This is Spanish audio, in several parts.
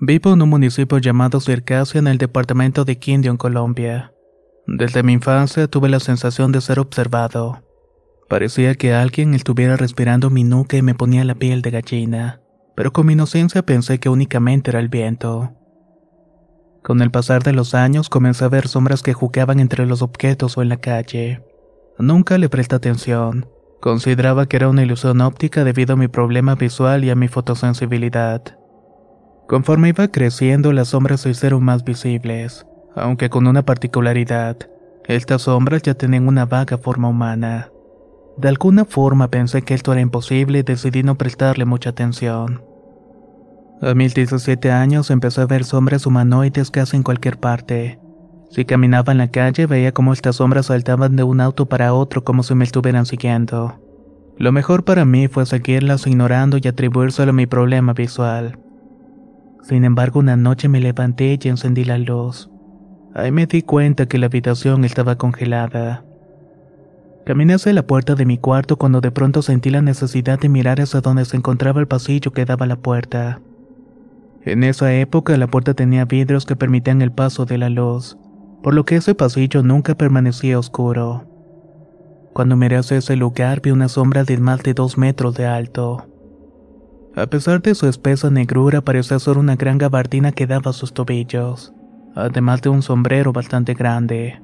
Vivo en un municipio llamado Circasia en el departamento de Quindio, en Colombia. Desde mi infancia tuve la sensación de ser observado. Parecía que alguien estuviera respirando mi nuca y me ponía la piel de gallina, pero con mi inocencia pensé que únicamente era el viento. Con el pasar de los años comencé a ver sombras que jugaban entre los objetos o en la calle. Nunca le presté atención. Consideraba que era una ilusión óptica debido a mi problema visual y a mi fotosensibilidad. Conforme iba creciendo, las sombras se hicieron más visibles, aunque con una particularidad. Estas sombras ya tenían una vaga forma humana. De alguna forma pensé que esto era imposible y decidí no prestarle mucha atención. A mis 17 años empecé a ver sombras humanoides casi en cualquier parte. Si caminaba en la calle veía cómo estas sombras saltaban de un auto para otro como si me estuvieran siguiendo. Lo mejor para mí fue seguirlas ignorando y atribuírselo a mi problema visual. Sin embargo, una noche me levanté y encendí la luz. Ahí me di cuenta que la habitación estaba congelada. Caminé hacia la puerta de mi cuarto cuando de pronto sentí la necesidad de mirar hacia donde se encontraba el pasillo que daba a la puerta. En esa época la puerta tenía vidrios que permitían el paso de la luz, por lo que ese pasillo nunca permanecía oscuro. Cuando miré hacia ese lugar vi una sombra de más de dos metros de alto. A pesar de su espesa negrura parecía ser una gran gabardina que daba a sus tobillos, además de un sombrero bastante grande.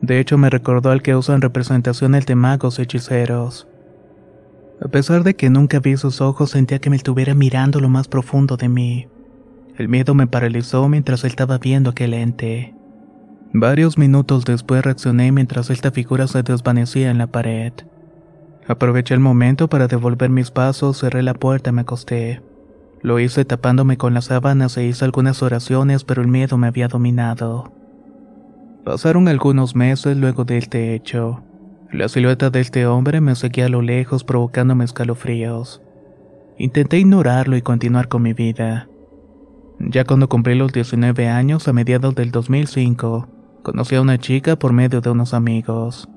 De hecho me recordó al que usan representaciones de magos hechiceros. A pesar de que nunca vi sus ojos, sentía que me estuviera mirando lo más profundo de mí. El miedo me paralizó mientras estaba viendo aquel ente. Varios minutos después reaccioné mientras esta figura se desvanecía en la pared. Aproveché el momento para devolver mis pasos, cerré la puerta y me acosté. Lo hice tapándome con las sábanas e hice algunas oraciones, pero el miedo me había dominado. Pasaron algunos meses luego de este hecho. La silueta de este hombre me seguía a lo lejos provocándome escalofríos. Intenté ignorarlo y continuar con mi vida. Ya cuando cumplí los 19 años, a mediados del 2005, conocí a una chica por medio de unos amigos.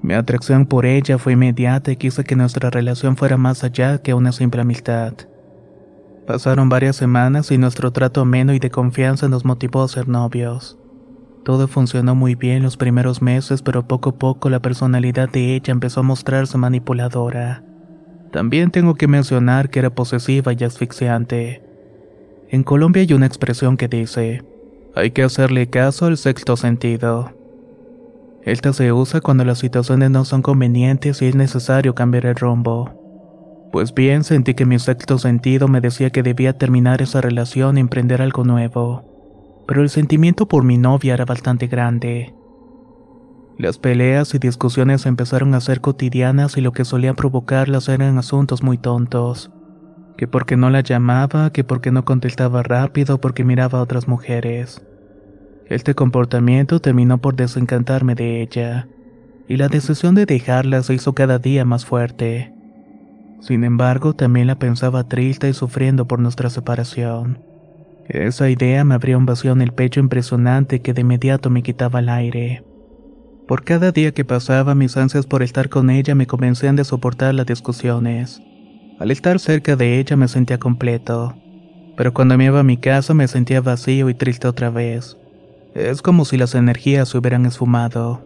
Mi atracción por ella fue inmediata y quise que nuestra relación fuera más allá que una simple amistad. Pasaron varias semanas y nuestro trato ameno y de confianza nos motivó a ser novios. Todo funcionó muy bien los primeros meses, pero poco a poco la personalidad de ella empezó a mostrarse manipuladora. También tengo que mencionar que era posesiva y asfixiante. En Colombia hay una expresión que dice, hay que hacerle caso al sexto sentido. Esta se usa cuando las situaciones no son convenientes y es necesario cambiar el rumbo. Pues bien, sentí que mi sexto sentido me decía que debía terminar esa relación y emprender algo nuevo pero el sentimiento por mi novia era bastante grande. Las peleas y discusiones empezaron a ser cotidianas y lo que solía provocarlas eran asuntos muy tontos. Que porque no la llamaba, que porque no contestaba rápido, porque miraba a otras mujeres. Este comportamiento terminó por desencantarme de ella, y la decisión de dejarla se hizo cada día más fuerte. Sin embargo, también la pensaba triste y sufriendo por nuestra separación. Esa idea me abría un vacío en el pecho impresionante que de inmediato me quitaba el aire. Por cada día que pasaba, mis ansias por estar con ella me convencían de soportar las discusiones. Al estar cerca de ella me sentía completo, Pero cuando me iba a mi casa me sentía vacío y triste otra vez. Es como si las energías se hubieran esfumado.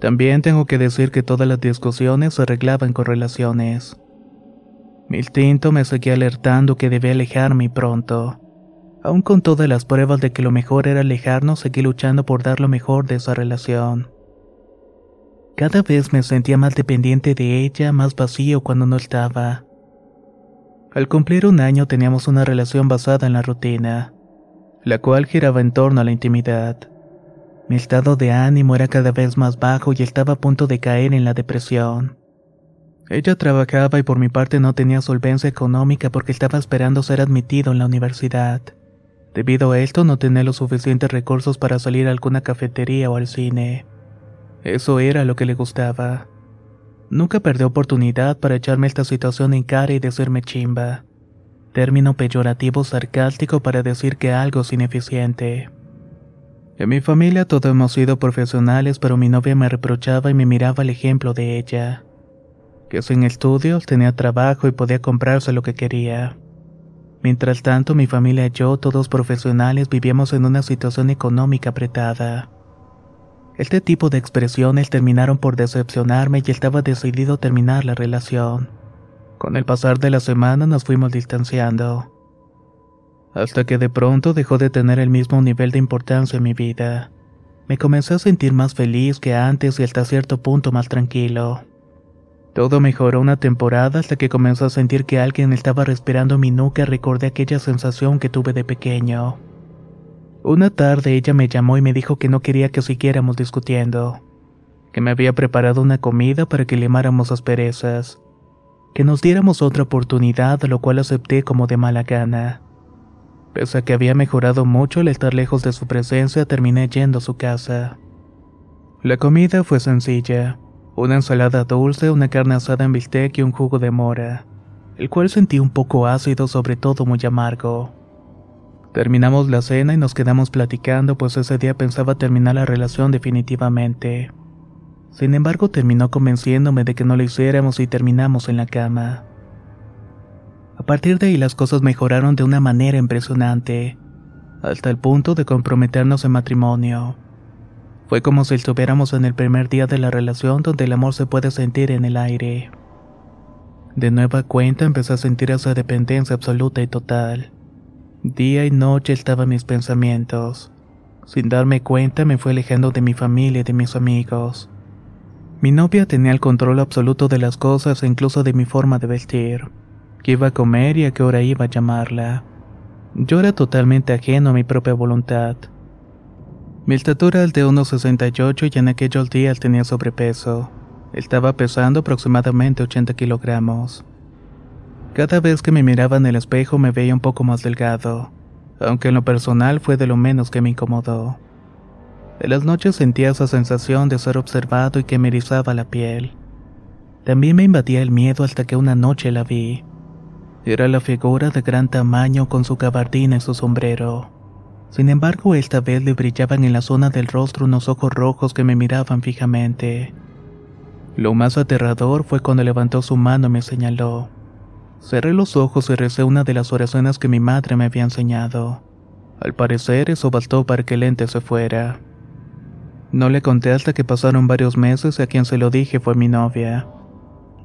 También tengo que decir que todas las discusiones se arreglaban con relaciones. Mi instinto me seguía alertando que debía alejarme pronto. Aún con todas las pruebas de que lo mejor era alejarnos, seguí luchando por dar lo mejor de esa relación. Cada vez me sentía más dependiente de ella, más vacío cuando no estaba. Al cumplir un año teníamos una relación basada en la rutina, la cual giraba en torno a la intimidad. Mi estado de ánimo era cada vez más bajo y estaba a punto de caer en la depresión. Ella trabajaba y por mi parte no tenía solvencia económica porque estaba esperando ser admitido en la universidad. Debido a esto no tenía los suficientes recursos para salir a alguna cafetería o al cine. Eso era lo que le gustaba. Nunca perdió oportunidad para echarme esta situación en cara y decirme chimba. Término peyorativo sarcástico para decir que algo es ineficiente. En mi familia todos hemos sido profesionales, pero mi novia me reprochaba y me miraba el ejemplo de ella. Que sin estudios tenía trabajo y podía comprarse lo que quería. Mientras tanto, mi familia y yo, todos profesionales, vivíamos en una situación económica apretada. Este tipo de expresiones terminaron por decepcionarme y estaba decidido a terminar la relación. Con el pasar de la semana nos fuimos distanciando hasta que de pronto dejó de tener el mismo nivel de importancia en mi vida. Me comencé a sentir más feliz que antes y hasta cierto punto más tranquilo. Todo mejoró una temporada hasta que comenzó a sentir que alguien estaba respirando mi nuca recordé aquella sensación que tuve de pequeño. Una tarde ella me llamó y me dijo que no quería que siguiéramos discutiendo, que me había preparado una comida para que limáramos asperezas, que nos diéramos otra oportunidad, lo cual acepté como de mala gana. Pese a que había mejorado mucho al estar lejos de su presencia, terminé yendo a su casa. La comida fue sencilla. Una ensalada dulce, una carne asada en bistec y un jugo de mora, el cual sentí un poco ácido, sobre todo muy amargo. Terminamos la cena y nos quedamos platicando, pues ese día pensaba terminar la relación definitivamente. Sin embargo, terminó convenciéndome de que no lo hiciéramos y terminamos en la cama. A partir de ahí las cosas mejoraron de una manera impresionante, hasta el punto de comprometernos en matrimonio. Fue como si estuviéramos en el primer día de la relación donde el amor se puede sentir en el aire. De nueva cuenta empecé a sentir esa dependencia absoluta y total. Día y noche estaba en mis pensamientos. Sin darme cuenta me fue alejando de mi familia y de mis amigos. Mi novia tenía el control absoluto de las cosas e incluso de mi forma de vestir qué iba a comer y a qué hora iba a llamarla. Yo era totalmente ajeno a mi propia voluntad. Mi estatura es de 1,68 y en aquellos días tenía sobrepeso. Estaba pesando aproximadamente 80 kilogramos. Cada vez que me miraba en el espejo me veía un poco más delgado, aunque en lo personal fue de lo menos que me incomodó. En las noches sentía esa sensación de ser observado y que me erizaba la piel. También me invadía el miedo hasta que una noche la vi. Era la figura de gran tamaño con su gabardina y su sombrero. Sin embargo, esta vez le brillaban en la zona del rostro unos ojos rojos que me miraban fijamente. Lo más aterrador fue cuando levantó su mano y me señaló. Cerré los ojos y recé una de las oraciones que mi madre me había enseñado. Al parecer eso bastó para que el ente se fuera. No le conté hasta que pasaron varios meses y a quien se lo dije fue mi novia.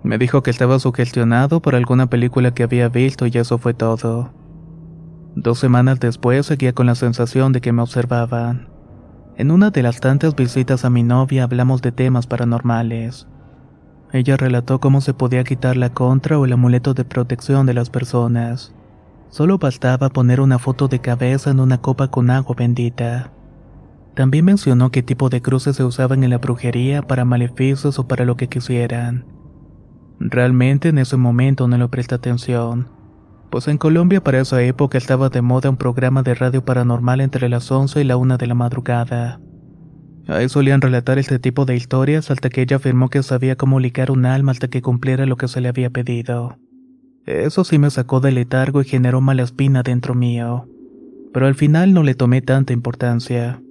Me dijo que estaba sugestionado por alguna película que había visto y eso fue todo. Dos semanas después seguía con la sensación de que me observaban. En una de las tantas visitas a mi novia hablamos de temas paranormales. Ella relató cómo se podía quitar la contra o el amuleto de protección de las personas. Solo bastaba poner una foto de cabeza en una copa con agua bendita. También mencionó qué tipo de cruces se usaban en la brujería para maleficios o para lo que quisieran. Realmente en ese momento no le presté atención, pues en Colombia para esa época estaba de moda un programa de radio paranormal entre las 11 y la 1 de la madrugada. Ahí solían relatar este tipo de historias hasta que ella afirmó que sabía cómo ligar un alma hasta que cumpliera lo que se le había pedido. Eso sí me sacó del letargo y generó mala espina dentro mío, pero al final no le tomé tanta importancia.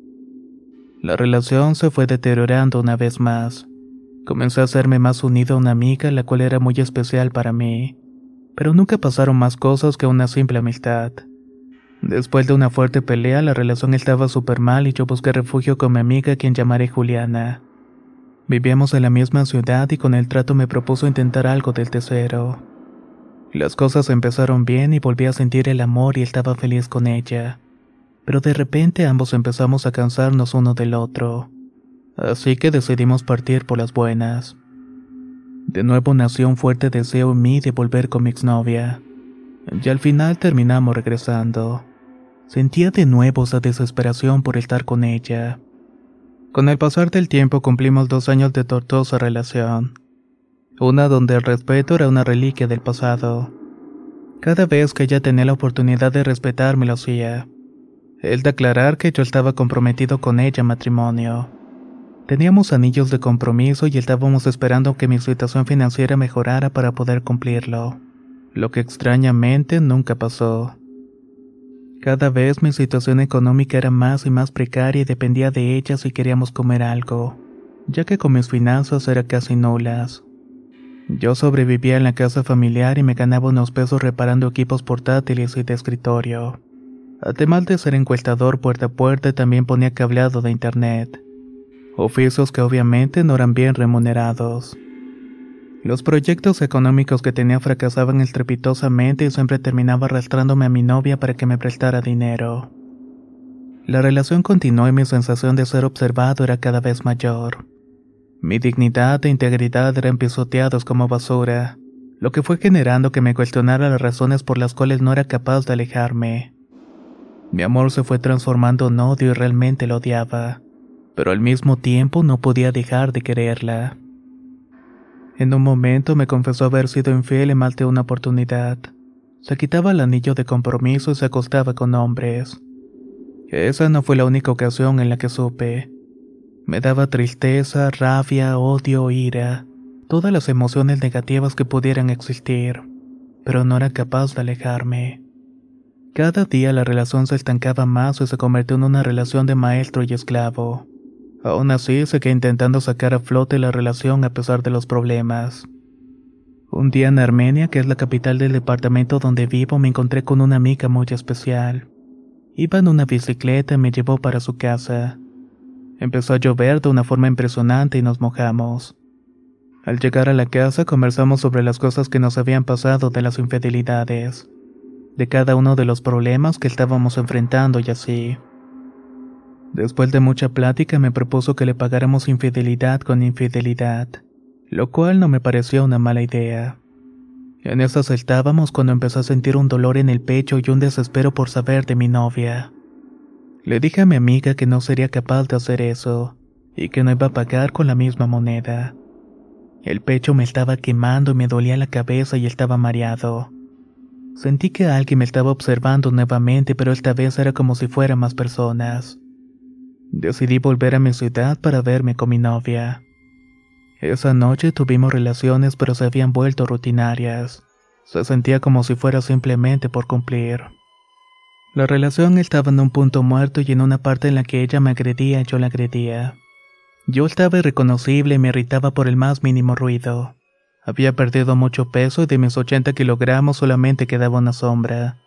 La relación se fue deteriorando una vez más. Comencé a hacerme más unido a una amiga, la cual era muy especial para mí, pero nunca pasaron más cosas que una simple amistad. Después de una fuerte pelea, la relación estaba súper mal y yo busqué refugio con mi amiga, quien llamaré Juliana. Vivíamos en la misma ciudad y con el trato me propuso intentar algo del tercero. Las cosas empezaron bien y volví a sentir el amor y estaba feliz con ella. Pero de repente ambos empezamos a cansarnos uno del otro. Así que decidimos partir por las buenas. De nuevo nació un fuerte deseo en mí de volver con mi exnovia. Y al final terminamos regresando. Sentía de nuevo esa desesperación por estar con ella. Con el pasar del tiempo cumplimos dos años de tortuosa relación. Una donde el respeto era una reliquia del pasado. Cada vez que ella tenía la oportunidad de respetarme lo hacía. El de aclarar que yo estaba comprometido con ella en matrimonio. Teníamos anillos de compromiso y estábamos esperando que mi situación financiera mejorara para poder cumplirlo. Lo que extrañamente nunca pasó. Cada vez mi situación económica era más y más precaria y dependía de ella si queríamos comer algo, ya que con mis finanzas eran casi nulas. Yo sobrevivía en la casa familiar y me ganaba unos pesos reparando equipos portátiles y de escritorio. Además de ser encuestador puerta a puerta, también ponía cableado de internet. Oficios que obviamente no eran bien remunerados. Los proyectos económicos que tenía fracasaban estrepitosamente y siempre terminaba arrastrándome a mi novia para que me prestara dinero. La relación continuó y mi sensación de ser observado era cada vez mayor. Mi dignidad e integridad eran pisoteados como basura, lo que fue generando que me cuestionara las razones por las cuales no era capaz de alejarme. Mi amor se fue transformando en odio y realmente lo odiaba, pero al mismo tiempo no podía dejar de quererla. En un momento me confesó haber sido infiel en más de una oportunidad. Se quitaba el anillo de compromiso y se acostaba con hombres. Esa no fue la única ocasión en la que supe. Me daba tristeza, rabia, odio, ira, todas las emociones negativas que pudieran existir, pero no era capaz de alejarme. Cada día la relación se estancaba más y se convirtió en una relación de maestro y esclavo. Aún así, seguí intentando sacar a flote la relación a pesar de los problemas. Un día en Armenia, que es la capital del departamento donde vivo, me encontré con una amiga muy especial. Iba en una bicicleta y me llevó para su casa. Empezó a llover de una forma impresionante y nos mojamos. Al llegar a la casa conversamos sobre las cosas que nos habían pasado de las infidelidades, de cada uno de los problemas que estábamos enfrentando y así. Después de mucha plática me propuso que le pagáramos infidelidad con infidelidad, lo cual no me pareció una mala idea. En esas estábamos cuando empezó a sentir un dolor en el pecho y un desespero por saber de mi novia. Le dije a mi amiga que no sería capaz de hacer eso, y que no iba a pagar con la misma moneda. El pecho me estaba quemando y me dolía la cabeza y estaba mareado. Sentí que alguien me estaba observando nuevamente, pero esta vez era como si fueran más personas. Decidí volver a mi ciudad para verme con mi novia. Esa noche tuvimos relaciones pero se habían vuelto rutinarias. Se sentía como si fuera simplemente por cumplir. La relación estaba en un punto muerto y en una parte en la que ella me agredía yo la agredía. Yo estaba irreconocible y me irritaba por el más mínimo ruido. Había perdido mucho peso y de mis 80 kilogramos solamente quedaba una sombra.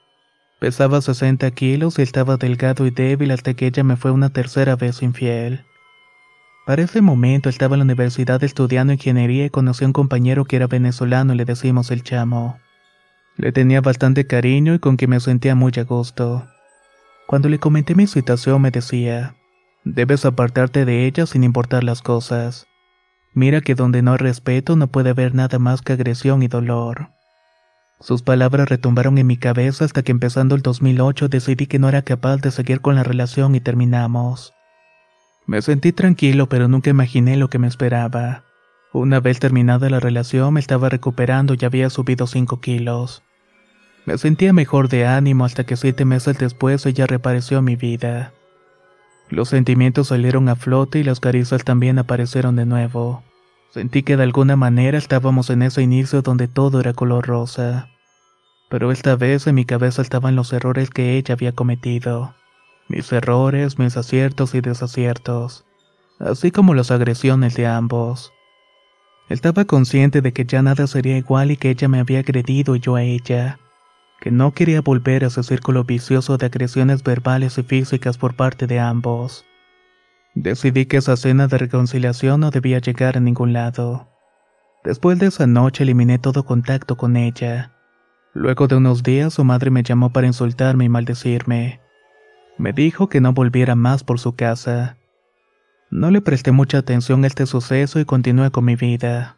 Pesaba 60 kilos y estaba delgado y débil hasta que ella me fue una tercera vez infiel. Para ese momento estaba en la universidad estudiando ingeniería y conocí a un compañero que era venezolano y le decimos el chamo. Le tenía bastante cariño y con quien me sentía muy a gusto. Cuando le comenté mi situación me decía, debes apartarte de ella sin importar las cosas. Mira que donde no hay respeto no puede haber nada más que agresión y dolor. Sus palabras retumbaron en mi cabeza hasta que empezando el 2008 decidí que no era capaz de seguir con la relación y terminamos. Me sentí tranquilo pero nunca imaginé lo que me esperaba. Una vez terminada la relación me estaba recuperando y había subido 5 kilos. Me sentía mejor de ánimo hasta que siete meses después ella reapareció en mi vida. Los sentimientos salieron a flote y las caricias también aparecieron de nuevo. Sentí que de alguna manera estábamos en ese inicio donde todo era color rosa pero esta vez en mi cabeza estaban los errores que ella había cometido. Mis errores, mis aciertos y desaciertos, así como las agresiones de ambos. Estaba consciente de que ya nada sería igual y que ella me había agredido y yo a ella, que no quería volver a ese círculo vicioso de agresiones verbales y físicas por parte de ambos. Decidí que esa cena de reconciliación no debía llegar a ningún lado. Después de esa noche eliminé todo contacto con ella. Luego de unos días su madre me llamó para insultarme y maldecirme. Me dijo que no volviera más por su casa. No le presté mucha atención a este suceso y continué con mi vida.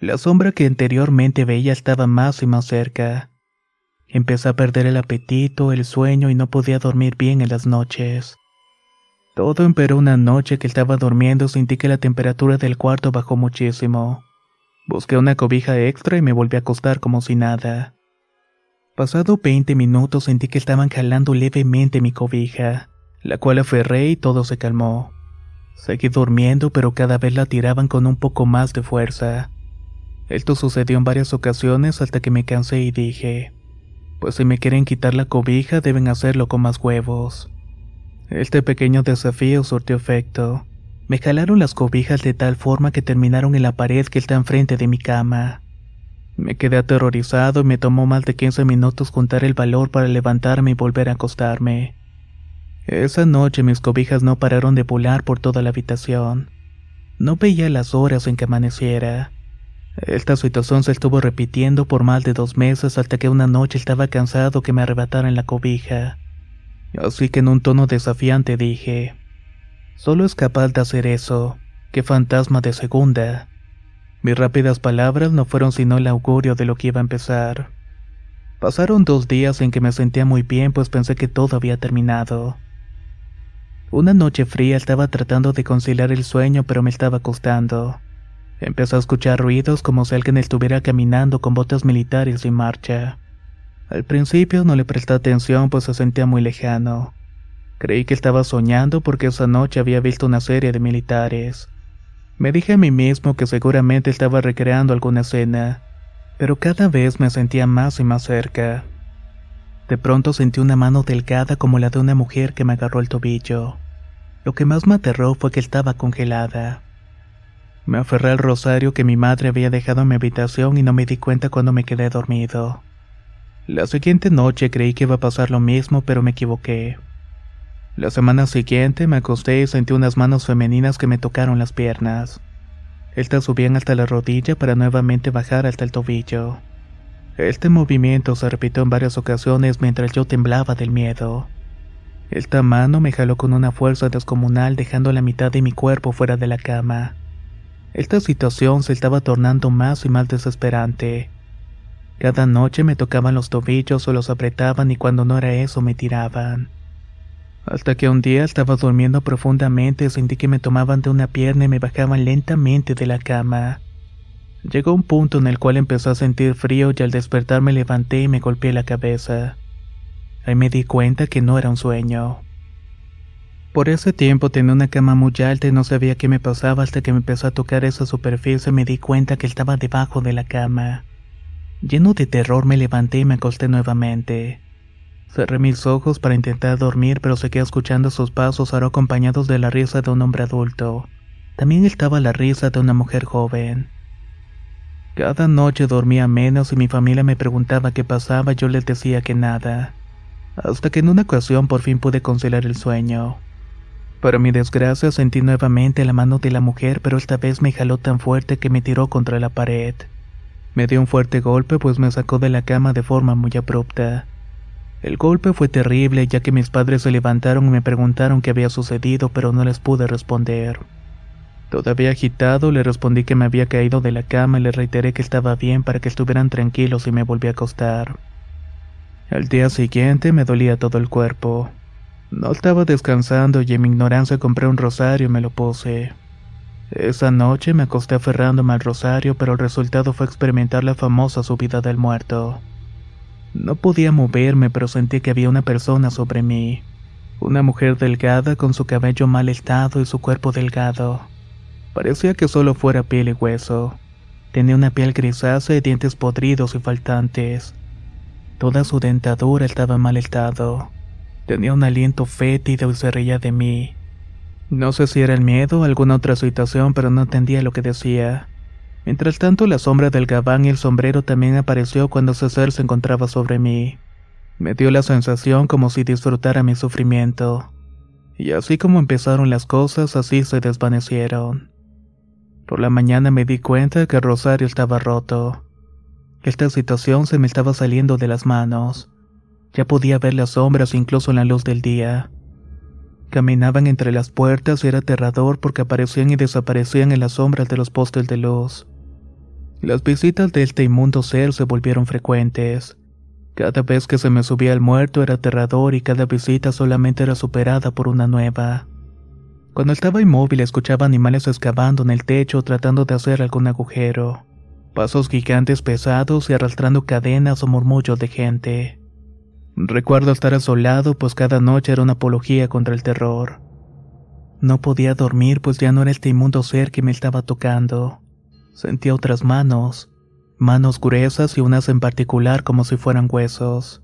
La sombra que anteriormente veía estaba más y más cerca. Empecé a perder el apetito, el sueño y no podía dormir bien en las noches. Todo empeoró una noche que estaba durmiendo sentí que la temperatura del cuarto bajó muchísimo. Busqué una cobija extra y me volví a acostar como si nada. Pasado 20 minutos sentí que estaban jalando levemente mi cobija, la cual aferré y todo se calmó. Seguí durmiendo pero cada vez la tiraban con un poco más de fuerza. Esto sucedió en varias ocasiones hasta que me cansé y dije, pues si me quieren quitar la cobija deben hacerlo con más huevos. Este pequeño desafío surtió efecto. Me jalaron las cobijas de tal forma que terminaron en la pared que está enfrente de mi cama. Me quedé aterrorizado y me tomó más de 15 minutos juntar el valor para levantarme y volver a acostarme. Esa noche mis cobijas no pararon de volar por toda la habitación. No veía las horas en que amaneciera. Esta situación se estuvo repitiendo por más de dos meses hasta que una noche estaba cansado que me arrebataran la cobija. Así que en un tono desafiante dije, solo es capaz de hacer eso, qué fantasma de segunda. Mis rápidas palabras no fueron sino el augurio de lo que iba a empezar. Pasaron dos días en que me sentía muy bien pues pensé que todo había terminado. Una noche fría estaba tratando de conciliar el sueño pero me estaba costando. Empezó a escuchar ruidos como si alguien estuviera caminando con botas militares en marcha. Al principio no le presté atención pues se sentía muy lejano. Creí que estaba soñando porque esa noche había visto una serie de militares. Me dije a mí mismo que seguramente estaba recreando alguna escena, pero cada vez me sentía más y más cerca. De pronto sentí una mano delgada como la de una mujer que me agarró el tobillo. Lo que más me aterró fue que estaba congelada. Me aferré al rosario que mi madre había dejado en mi habitación y no me di cuenta cuando me quedé dormido. La siguiente noche creí que iba a pasar lo mismo, pero me equivoqué. La semana siguiente me acosté y sentí unas manos femeninas que me tocaron las piernas. Estas subían hasta la rodilla para nuevamente bajar hasta el tobillo. Este movimiento se repitió en varias ocasiones mientras yo temblaba del miedo. Esta mano me jaló con una fuerza descomunal dejando la mitad de mi cuerpo fuera de la cama. Esta situación se estaba tornando más y más desesperante. Cada noche me tocaban los tobillos o los apretaban y cuando no era eso me tiraban. Hasta que un día estaba durmiendo profundamente sentí que me tomaban de una pierna y me bajaban lentamente de la cama. Llegó un punto en el cual empezó a sentir frío y al despertar me levanté y me golpeé la cabeza. Ahí me di cuenta que no era un sueño. Por ese tiempo tenía una cama muy alta y no sabía qué me pasaba hasta que me empezó a tocar esa superficie y me di cuenta que estaba debajo de la cama. Lleno de terror me levanté y me acosté nuevamente. Cerré mis ojos para intentar dormir, pero seguía escuchando sus pasos ahora acompañados de la risa de un hombre adulto. También estaba la risa de una mujer joven. Cada noche dormía menos y mi familia me preguntaba qué pasaba yo les decía que nada. Hasta que en una ocasión por fin pude conciliar el sueño. Para mi desgracia sentí nuevamente la mano de la mujer, pero esta vez me jaló tan fuerte que me tiró contra la pared. Me dio un fuerte golpe pues me sacó de la cama de forma muy abrupta. El golpe fue terrible ya que mis padres se levantaron y me preguntaron qué había sucedido, pero no les pude responder. Todavía agitado, le respondí que me había caído de la cama y le reiteré que estaba bien para que estuvieran tranquilos y me volví a acostar. Al día siguiente me dolía todo el cuerpo. No estaba descansando y en mi ignorancia compré un rosario y me lo puse. Esa noche me acosté aferrándome al rosario, pero el resultado fue experimentar la famosa subida del muerto. No podía moverme, pero sentí que había una persona sobre mí. Una mujer delgada con su cabello mal estado y su cuerpo delgado. Parecía que solo fuera piel y hueso. Tenía una piel grisácea y dientes podridos y faltantes. Toda su dentadura estaba mal estado. Tenía un aliento fétido y se reía de mí. No sé si era el miedo o alguna otra situación, pero no entendía lo que decía. Mientras tanto, la sombra del gabán y el sombrero también apareció cuando César se encontraba sobre mí. Me dio la sensación como si disfrutara mi sufrimiento. Y así como empezaron las cosas, así se desvanecieron. Por la mañana me di cuenta que el rosario estaba roto. Esta situación se me estaba saliendo de las manos. Ya podía ver las sombras incluso en la luz del día. Caminaban entre las puertas y era aterrador porque aparecían y desaparecían en las sombras de los postes de luz. Las visitas de este inmundo ser se volvieron frecuentes. Cada vez que se me subía el muerto era aterrador y cada visita solamente era superada por una nueva. Cuando estaba inmóvil escuchaba animales excavando en el techo tratando de hacer algún agujero, pasos gigantes pesados y arrastrando cadenas o murmullos de gente. Recuerdo estar asolado pues cada noche era una apología contra el terror. No podía dormir pues ya no era este inmundo ser que me estaba tocando. Sentía otras manos, manos gruesas y unas en particular como si fueran huesos.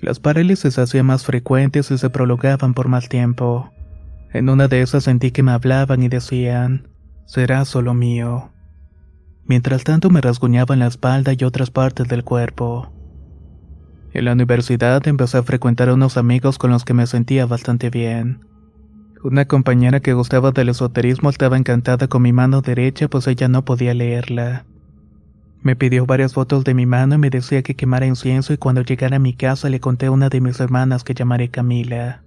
Las parálisis se hacían más frecuentes y se prolongaban por más tiempo. En una de esas sentí que me hablaban y decían, será solo mío. Mientras tanto me rasguñaban la espalda y otras partes del cuerpo. En la universidad empecé a frecuentar a unos amigos con los que me sentía bastante bien. Una compañera que gustaba del esoterismo estaba encantada con mi mano derecha pues ella no podía leerla. Me pidió varias fotos de mi mano y me decía que quemara incienso y cuando llegara a mi casa le conté a una de mis hermanas que llamaré Camila.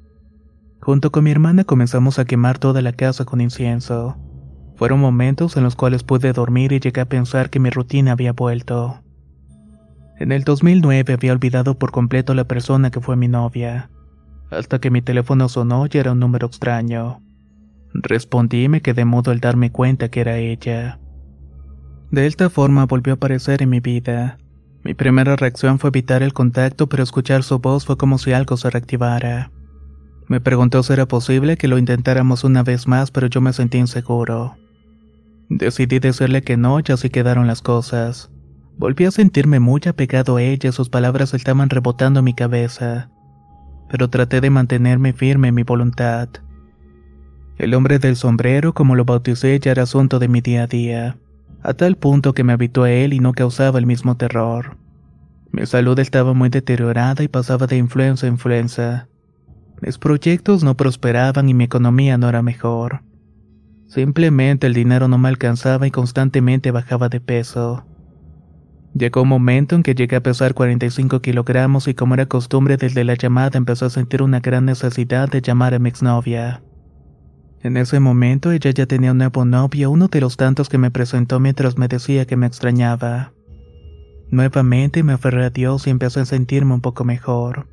Junto con mi hermana comenzamos a quemar toda la casa con incienso. Fueron momentos en los cuales pude dormir y llegué a pensar que mi rutina había vuelto. En el 2009 había olvidado por completo la persona que fue mi novia, hasta que mi teléfono sonó y era un número extraño. Respondí y me quedé mudo al darme cuenta que era ella. De esta forma volvió a aparecer en mi vida. Mi primera reacción fue evitar el contacto, pero escuchar su voz fue como si algo se reactivara. Me preguntó si era posible que lo intentáramos una vez más, pero yo me sentí inseguro. Decidí decirle que no y así quedaron las cosas. Volví a sentirme muy apegado a ella, sus palabras estaban rebotando en mi cabeza, pero traté de mantenerme firme en mi voluntad. El hombre del sombrero, como lo bauticé, ya era asunto de mi día a día, a tal punto que me habitué a él y no causaba el mismo terror. Mi salud estaba muy deteriorada y pasaba de influenza a influenza. Mis proyectos no prosperaban y mi economía no era mejor. Simplemente el dinero no me alcanzaba y constantemente bajaba de peso. Llegó un momento en que llegué a pesar 45 kilogramos y como era costumbre desde la llamada empezó a sentir una gran necesidad de llamar a mi exnovia. En ese momento ella ya tenía un nuevo novio, uno de los tantos que me presentó mientras me decía que me extrañaba. Nuevamente me aferré a Dios y empecé a sentirme un poco mejor.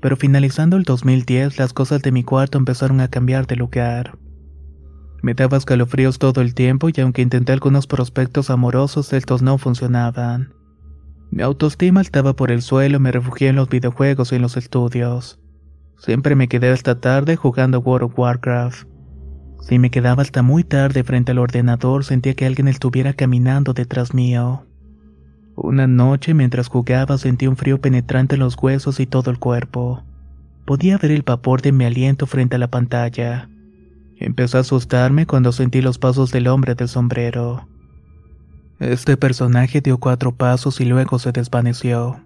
Pero finalizando el 2010 las cosas de mi cuarto empezaron a cambiar de lugar. Me daba escalofríos todo el tiempo y aunque intenté algunos prospectos amorosos, estos no funcionaban. Mi autoestima estaba por el suelo me refugié en los videojuegos y en los estudios. Siempre me quedé hasta tarde jugando World of Warcraft. Si me quedaba hasta muy tarde frente al ordenador, sentía que alguien estuviera caminando detrás mío. Una noche mientras jugaba sentí un frío penetrante en los huesos y todo el cuerpo. Podía ver el vapor de mi aliento frente a la pantalla. Empecé a asustarme cuando sentí los pasos del hombre del sombrero. Este personaje dio cuatro pasos y luego se desvaneció.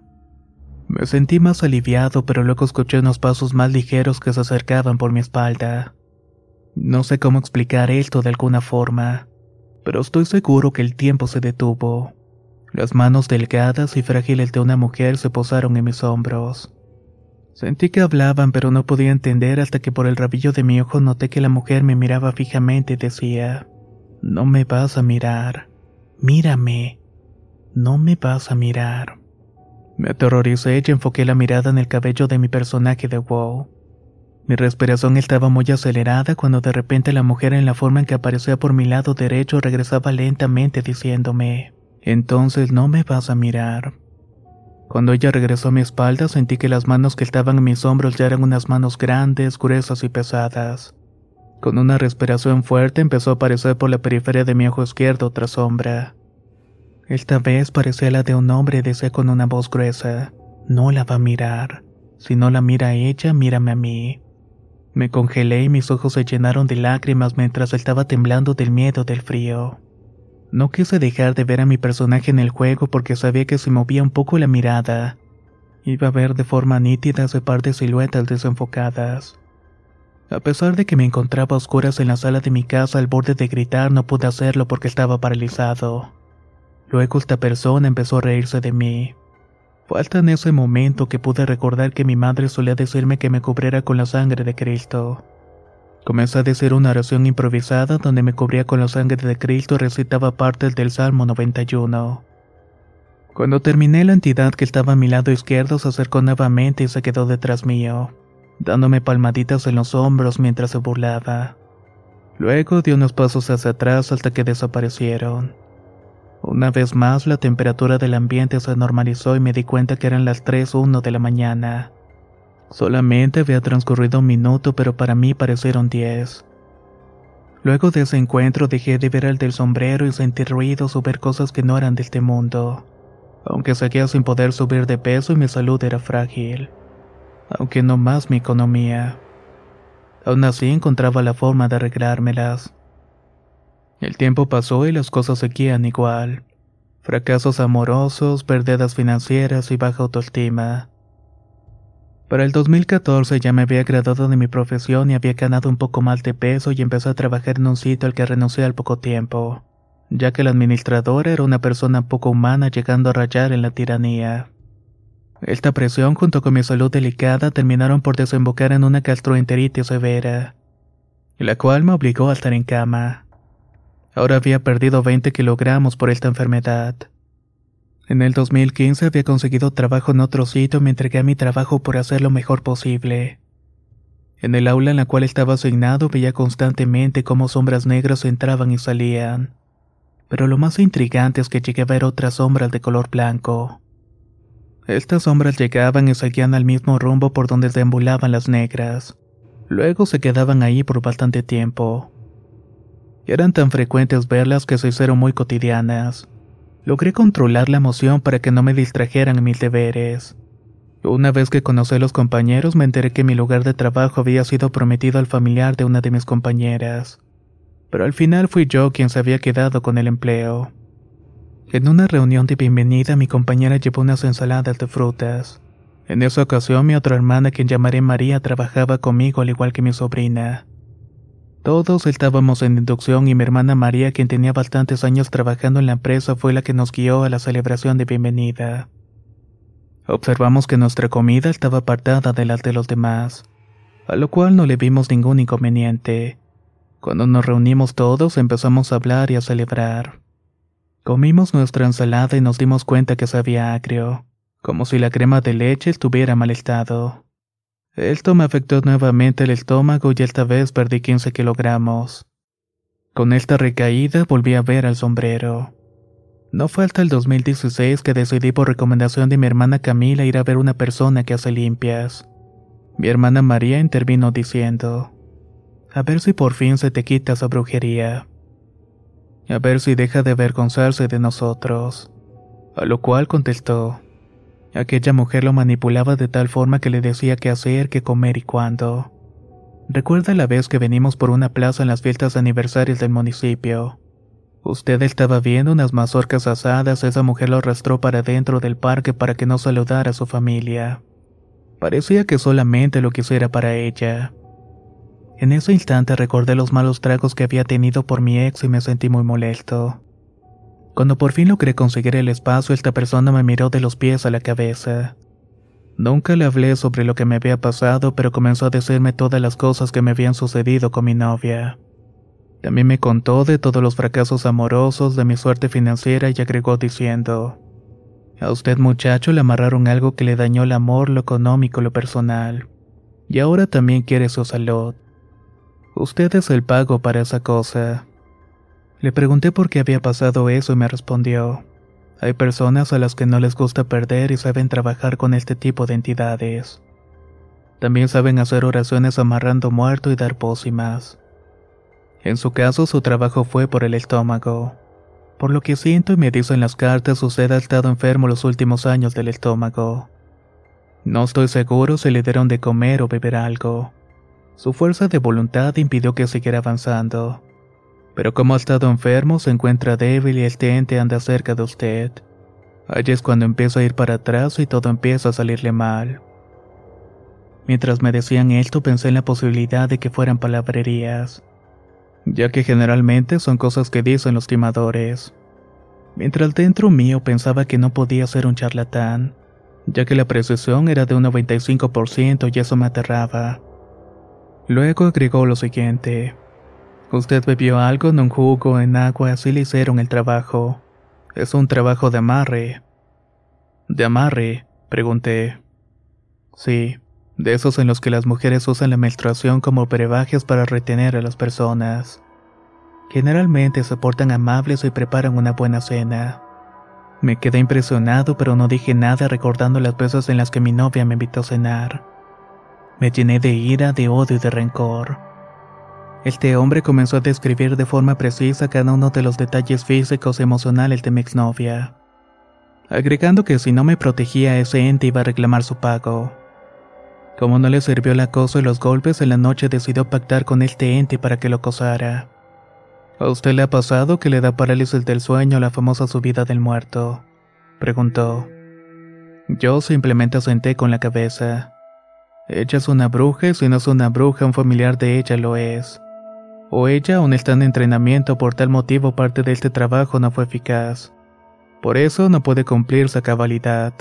Me sentí más aliviado, pero luego escuché unos pasos más ligeros que se acercaban por mi espalda. No sé cómo explicar esto de alguna forma, pero estoy seguro que el tiempo se detuvo. Las manos delgadas y frágiles de una mujer se posaron en mis hombros. Sentí que hablaban, pero no podía entender hasta que por el rabillo de mi ojo noté que la mujer me miraba fijamente y decía, No me vas a mirar, mírame, no me vas a mirar. Me aterroricé y enfoqué la mirada en el cabello de mi personaje de WoW. Mi respiración estaba muy acelerada cuando de repente la mujer en la forma en que aparecía por mi lado derecho regresaba lentamente diciéndome, entonces no me vas a mirar. Cuando ella regresó a mi espalda sentí que las manos que estaban en mis hombros ya eran unas manos grandes, gruesas y pesadas. Con una respiración fuerte empezó a aparecer por la periferia de mi ojo izquierdo otra sombra. Esta vez parecía la de un hombre decía con una voz gruesa, no la va a mirar. Si no la mira ella, mírame a mí. Me congelé y mis ojos se llenaron de lágrimas mientras estaba temblando del miedo del frío. No quise dejar de ver a mi personaje en el juego porque sabía que si movía un poco la mirada, iba a ver de forma nítida ese par de siluetas desenfocadas. A pesar de que me encontraba a oscuras en la sala de mi casa al borde de gritar, no pude hacerlo porque estaba paralizado. Luego esta persona empezó a reírse de mí. Falta en ese momento que pude recordar que mi madre solía decirme que me cubriera con la sangre de Cristo. Comencé a decir una oración improvisada donde me cubría con la sangre de Cristo y recitaba partes del Salmo 91. Cuando terminé, la entidad que estaba a mi lado izquierdo se acercó nuevamente y se quedó detrás mío, dándome palmaditas en los hombros mientras se burlaba. Luego dio unos pasos hacia atrás hasta que desaparecieron. Una vez más la temperatura del ambiente se normalizó y me di cuenta que eran las 3.1 de la mañana. Solamente había transcurrido un minuto, pero para mí parecieron 10. Luego de ese encuentro dejé de ver al del sombrero y sentí ruidos o ver cosas que no eran de este mundo. Aunque seguía sin poder subir de peso y mi salud era frágil. Aunque no más mi economía. Aún así encontraba la forma de arreglármelas. El tiempo pasó y las cosas seguían igual. Fracasos amorosos, pérdidas financieras y baja autoestima. Para el 2014 ya me había graduado de mi profesión y había ganado un poco más de peso y empecé a trabajar en un sitio al que renuncié al poco tiempo, ya que el administrador era una persona poco humana llegando a rayar en la tiranía. Esta presión junto con mi salud delicada terminaron por desembocar en una gastroenteritis severa, la cual me obligó a estar en cama. Ahora había perdido 20 kilogramos por esta enfermedad. En el 2015 había conseguido trabajo en otro sitio y me entregué a mi trabajo por hacer lo mejor posible. En el aula en la cual estaba asignado veía constantemente cómo sombras negras entraban y salían. Pero lo más intrigante es que llegué a ver otras sombras de color blanco. Estas sombras llegaban y salían al mismo rumbo por donde deambulaban las negras. Luego se quedaban ahí por bastante tiempo. Eran tan frecuentes verlas que se hicieron muy cotidianas. Logré controlar la emoción para que no me distrajeran mis deberes. Una vez que conocí a los compañeros me enteré que mi lugar de trabajo había sido prometido al familiar de una de mis compañeras. Pero al final fui yo quien se había quedado con el empleo. En una reunión de bienvenida mi compañera llevó unas ensaladas de frutas. En esa ocasión mi otra hermana, quien llamaré María, trabajaba conmigo al igual que mi sobrina. Todos estábamos en inducción y mi hermana María, quien tenía bastantes años trabajando en la empresa, fue la que nos guió a la celebración de bienvenida. Observamos que nuestra comida estaba apartada de las de los demás, a lo cual no le vimos ningún inconveniente. Cuando nos reunimos todos empezamos a hablar y a celebrar. Comimos nuestra ensalada y nos dimos cuenta que sabía agrio, como si la crema de leche estuviera mal estado. Esto me afectó nuevamente el estómago y esta vez perdí 15 kilogramos. Con esta recaída volví a ver al sombrero. No fue hasta el 2016 que decidí por recomendación de mi hermana Camila ir a ver una persona que hace limpias. Mi hermana María intervino diciendo, a ver si por fin se te quita esa brujería. A ver si deja de avergonzarse de nosotros. A lo cual contestó, Aquella mujer lo manipulaba de tal forma que le decía qué hacer, qué comer y cuándo. Recuerda la vez que venimos por una plaza en las fiestas aniversarias del municipio. Usted estaba viendo unas mazorcas asadas, esa mujer lo arrastró para dentro del parque para que no saludara a su familia. Parecía que solamente lo quisiera para ella. En ese instante recordé los malos tragos que había tenido por mi ex y me sentí muy molesto. Cuando por fin logré conseguir el espacio, esta persona me miró de los pies a la cabeza. Nunca le hablé sobre lo que me había pasado, pero comenzó a decirme todas las cosas que me habían sucedido con mi novia. También me contó de todos los fracasos amorosos, de mi suerte financiera y agregó diciendo, a usted muchacho le amarraron algo que le dañó el amor, lo económico, lo personal. Y ahora también quiere su salud. Usted es el pago para esa cosa. Le pregunté por qué había pasado eso y me respondió, hay personas a las que no les gusta perder y saben trabajar con este tipo de entidades. También saben hacer oraciones amarrando muerto y dar pócimas. En su caso su trabajo fue por el estómago. Por lo que siento y me dicen las cartas, usted ha estado enfermo los últimos años del estómago. No estoy seguro si le dieron de comer o beber algo. Su fuerza de voluntad impidió que siguiera avanzando. Pero como ha estado enfermo, se encuentra débil y el ente anda cerca de usted. Allí es cuando empiezo a ir para atrás y todo empieza a salirle mal. Mientras me decían esto, pensé en la posibilidad de que fueran palabrerías, ya que generalmente son cosas que dicen los timadores. Mientras dentro mío pensaba que no podía ser un charlatán, ya que la precisión era de un 95% y eso me aterraba. Luego agregó lo siguiente. Usted bebió algo en un jugo, en agua, así le hicieron el trabajo. Es un trabajo de amarre. ¿De amarre? pregunté. Sí, de esos en los que las mujeres usan la menstruación como brebajes para retener a las personas. Generalmente se portan amables y preparan una buena cena. Me quedé impresionado, pero no dije nada recordando las veces en las que mi novia me invitó a cenar. Me llené de ira, de odio y de rencor. Este hombre comenzó a describir de forma precisa cada uno de los detalles físicos y emocionales de mi exnovia, agregando que si no me protegía ese ente iba a reclamar su pago. Como no le sirvió el acoso y los golpes, en la noche decidió pactar con este ente para que lo acosara. ¿A usted le ha pasado que le da parálisis del sueño la famosa subida del muerto? Preguntó. Yo simplemente senté con la cabeza. Ella es una bruja y si no es una bruja, un familiar de ella lo es o ella aún está en entrenamiento, por tal motivo parte de este trabajo no fue eficaz. Por eso no puede cumplirse a cabalidad.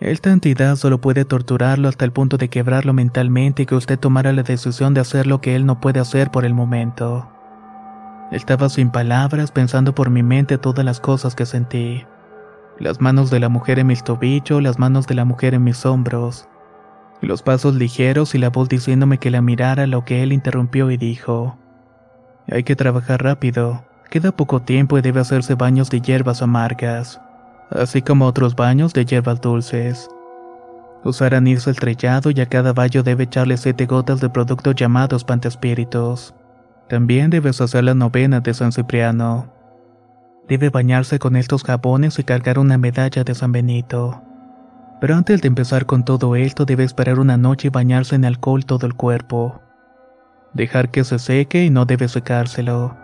Esta entidad solo puede torturarlo hasta el punto de quebrarlo mentalmente y que usted tomara la decisión de hacer lo que él no puede hacer por el momento. Estaba sin palabras pensando por mi mente todas las cosas que sentí. Las manos de la mujer en mis tobillos, las manos de la mujer en mis hombros. Los pasos ligeros y la voz diciéndome que la mirara lo que él interrumpió y dijo. Hay que trabajar rápido. Queda poco tiempo y debe hacerse baños de hierbas amargas, así como otros baños de hierbas dulces. Usar anís estrellado y a cada baño debe echarle siete gotas de productos llamados pantaspíritus. También debes hacer la novena de San Cipriano. Debe bañarse con estos jabones y cargar una medalla de San Benito. Pero antes de empezar con todo esto debe esperar una noche y bañarse en alcohol todo el cuerpo dejar que se seque y no debe secárselo.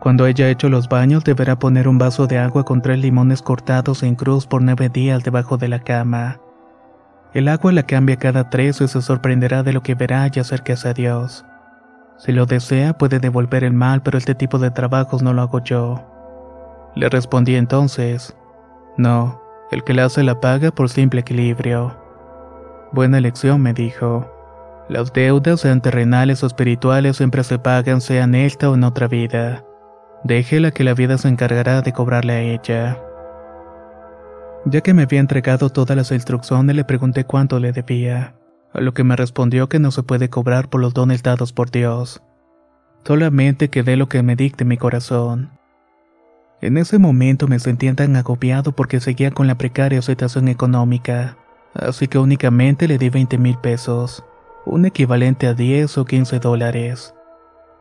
Cuando haya hecho los baños deberá poner un vaso de agua con tres limones cortados en cruz por nueve días debajo de la cama. El agua la cambia cada tres y se sorprenderá de lo que verá y acérquese a Dios. Si lo desea puede devolver el mal, pero este tipo de trabajos no lo hago yo. Le respondí entonces, no, el que la hace la paga por simple equilibrio. Buena elección, me dijo. Las deudas, sean terrenales o espirituales, siempre se pagan, sea en esta o en otra vida. Déjela que la vida se encargará de cobrarle a ella. Ya que me había entregado todas las instrucciones, le pregunté cuánto le debía, a lo que me respondió que no se puede cobrar por los dones dados por Dios. Solamente que dé lo que me dicte mi corazón. En ese momento me sentía tan agobiado porque seguía con la precaria situación económica, así que únicamente le di 20 mil pesos un equivalente a 10 o 15 dólares.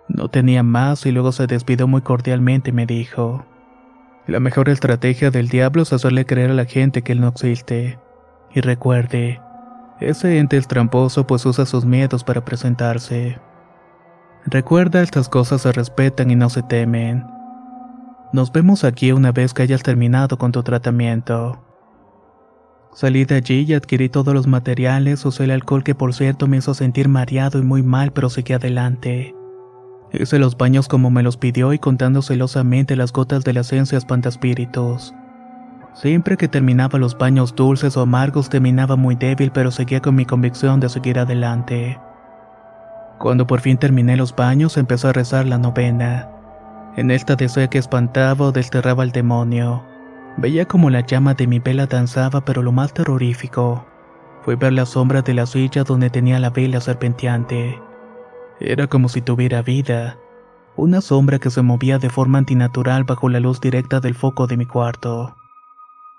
No tenía más y luego se despidió muy cordialmente y me dijo, la mejor estrategia del diablo es hacerle creer a la gente que él no existe. Y recuerde, ese ente es tramposo pues usa sus miedos para presentarse. Recuerda, estas cosas se respetan y no se temen. Nos vemos aquí una vez que hayas terminado con tu tratamiento. Salí de allí y adquirí todos los materiales, usé el alcohol que por cierto me hizo sentir mareado y muy mal, pero seguí adelante. Hice los baños como me los pidió y contando celosamente las gotas de la esencia espíritus. Siempre que terminaba los baños dulces o amargos terminaba muy débil, pero seguía con mi convicción de seguir adelante. Cuando por fin terminé los baños, empezó a rezar la novena. En esta decía que espantaba o desterraba al demonio. Veía como la llama de mi vela danzaba, pero lo más terrorífico fue ver la sombra de la silla donde tenía la vela serpenteante. Era como si tuviera vida, una sombra que se movía de forma antinatural bajo la luz directa del foco de mi cuarto.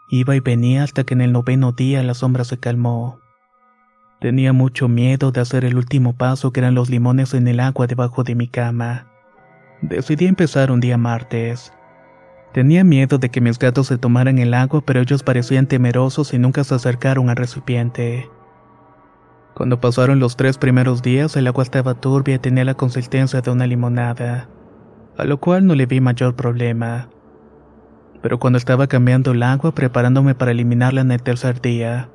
Iba y venía hasta que en el noveno día la sombra se calmó. Tenía mucho miedo de hacer el último paso que eran los limones en el agua debajo de mi cama. Decidí empezar un día martes. Tenía miedo de que mis gatos se tomaran el agua, pero ellos parecían temerosos y nunca se acercaron al recipiente. Cuando pasaron los tres primeros días, el agua estaba turbia y tenía la consistencia de una limonada, a lo cual no le vi mayor problema. Pero cuando estaba cambiando el agua, preparándome para eliminarla en el tercer día,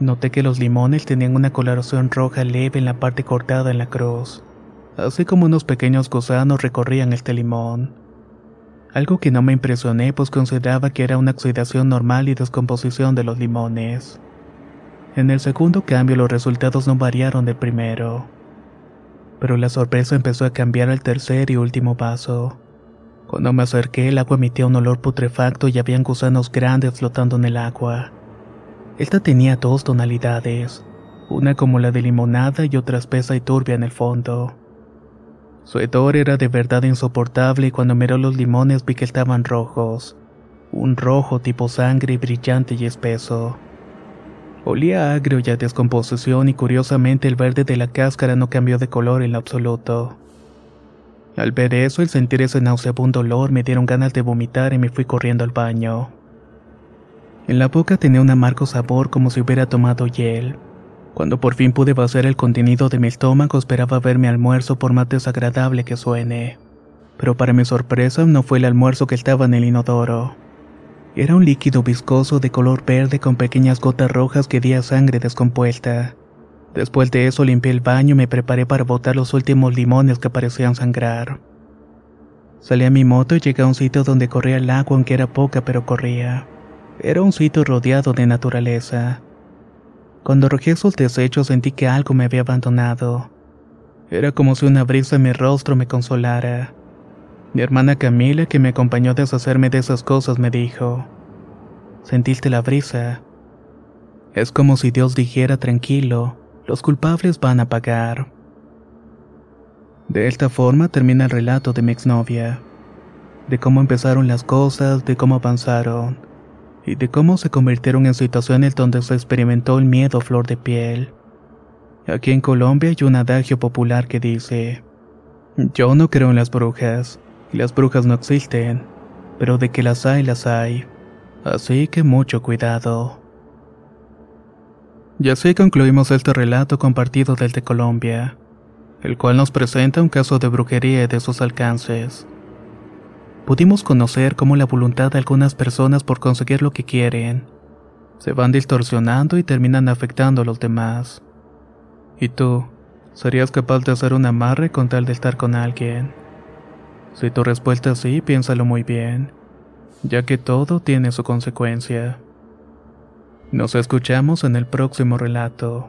noté que los limones tenían una coloración roja leve en la parte cortada en la cruz, así como unos pequeños gusanos recorrían este limón algo que no me impresioné pues consideraba que era una oxidación normal y descomposición de los limones. En el segundo cambio los resultados no variaron del primero. Pero la sorpresa empezó a cambiar al tercer y último vaso. Cuando me acerqué el agua emitía un olor putrefacto y habían gusanos grandes flotando en el agua. Esta tenía dos tonalidades, una como la de limonada y otra espesa y turbia en el fondo. Su hedor era de verdad insoportable y cuando miró los limones vi que estaban rojos. Un rojo tipo sangre brillante y espeso. Olía agrio y a descomposición y curiosamente el verde de la cáscara no cambió de color en lo absoluto. Al ver eso, el sentir ese nauseabundo olor me dieron ganas de vomitar y me fui corriendo al baño. En la boca tenía un amargo sabor como si hubiera tomado hiel. Cuando por fin pude vaciar el contenido de mi estómago esperaba ver mi almuerzo por más desagradable que suene. Pero para mi sorpresa no fue el almuerzo que estaba en el inodoro. Era un líquido viscoso de color verde con pequeñas gotas rojas que día sangre descompuesta. Después de eso limpié el baño y me preparé para botar los últimos limones que parecían sangrar. Salí a mi moto y llegué a un sitio donde corría el agua aunque era poca pero corría. Era un sitio rodeado de naturaleza. Cuando arrojé esos desechos sentí que algo me había abandonado. Era como si una brisa en mi rostro me consolara. Mi hermana Camila, que me acompañó a deshacerme de esas cosas, me dijo, ¿Sentiste la brisa? Es como si Dios dijera tranquilo, los culpables van a pagar. De esta forma termina el relato de mi exnovia, de cómo empezaron las cosas, de cómo avanzaron y de cómo se convirtieron en situaciones donde se experimentó el miedo flor de piel. Aquí en Colombia hay un adagio popular que dice, yo no creo en las brujas, y las brujas no existen, pero de que las hay, las hay. Así que mucho cuidado. Y así concluimos este relato compartido del de Colombia, el cual nos presenta un caso de brujería y de sus alcances pudimos conocer cómo la voluntad de algunas personas por conseguir lo que quieren se van distorsionando y terminan afectando a los demás. ¿Y tú? ¿Serías capaz de hacer un amarre con tal de estar con alguien? Si tu respuesta es sí, piénsalo muy bien, ya que todo tiene su consecuencia. Nos escuchamos en el próximo relato.